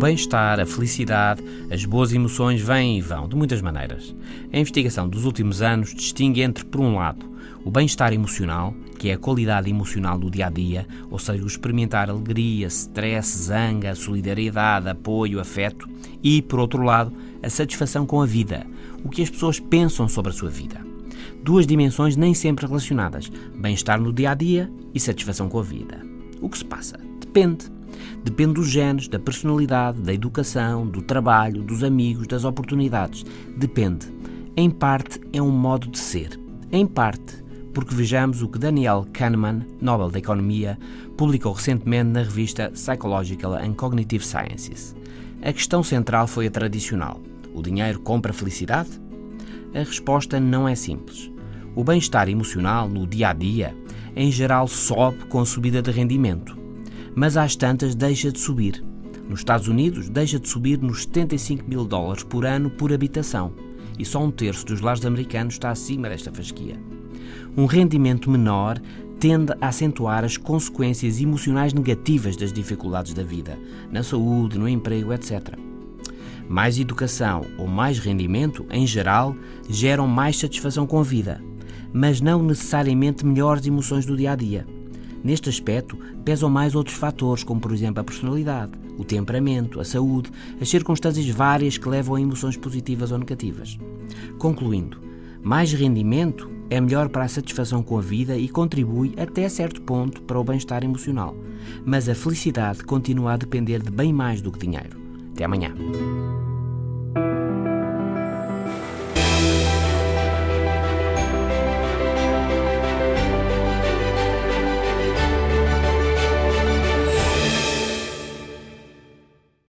bem-estar, a felicidade, as boas emoções vêm e vão, de muitas maneiras. A investigação dos últimos anos distingue entre, por um lado, o bem-estar emocional, que é a qualidade emocional do dia a dia, ou seja, o experimentar alegria, stress, zanga, solidariedade, apoio, afeto, e, por outro lado, a satisfação com a vida, o que as pessoas pensam sobre a sua vida. Duas dimensões nem sempre relacionadas: bem-estar no dia a dia e satisfação com a vida. O que se passa? Depende. Depende dos genes, da personalidade, da educação, do trabalho, dos amigos, das oportunidades. Depende. Em parte, é um modo de ser. Em parte, porque vejamos o que Daniel Kahneman, Nobel da Economia, publicou recentemente na revista Psychological and Cognitive Sciences. A questão central foi a tradicional: o dinheiro compra felicidade? A resposta não é simples. O bem-estar emocional no dia a dia, em geral, sobe com a subida de rendimento mas às tantas deixa de subir. Nos Estados Unidos, deixa de subir nos 75 mil dólares por ano por habitação, e só um terço dos lares americanos está acima desta fasquia. Um rendimento menor tende a acentuar as consequências emocionais negativas das dificuldades da vida, na saúde, no emprego, etc. Mais educação ou mais rendimento, em geral, geram mais satisfação com a vida, mas não necessariamente melhores emoções do dia a dia. Neste aspecto, pesam mais outros fatores, como por exemplo a personalidade, o temperamento, a saúde, as circunstâncias várias que levam a emoções positivas ou negativas. Concluindo, mais rendimento é melhor para a satisfação com a vida e contribui até certo ponto para o bem-estar emocional. Mas a felicidade continua a depender de bem mais do que dinheiro. Até amanhã.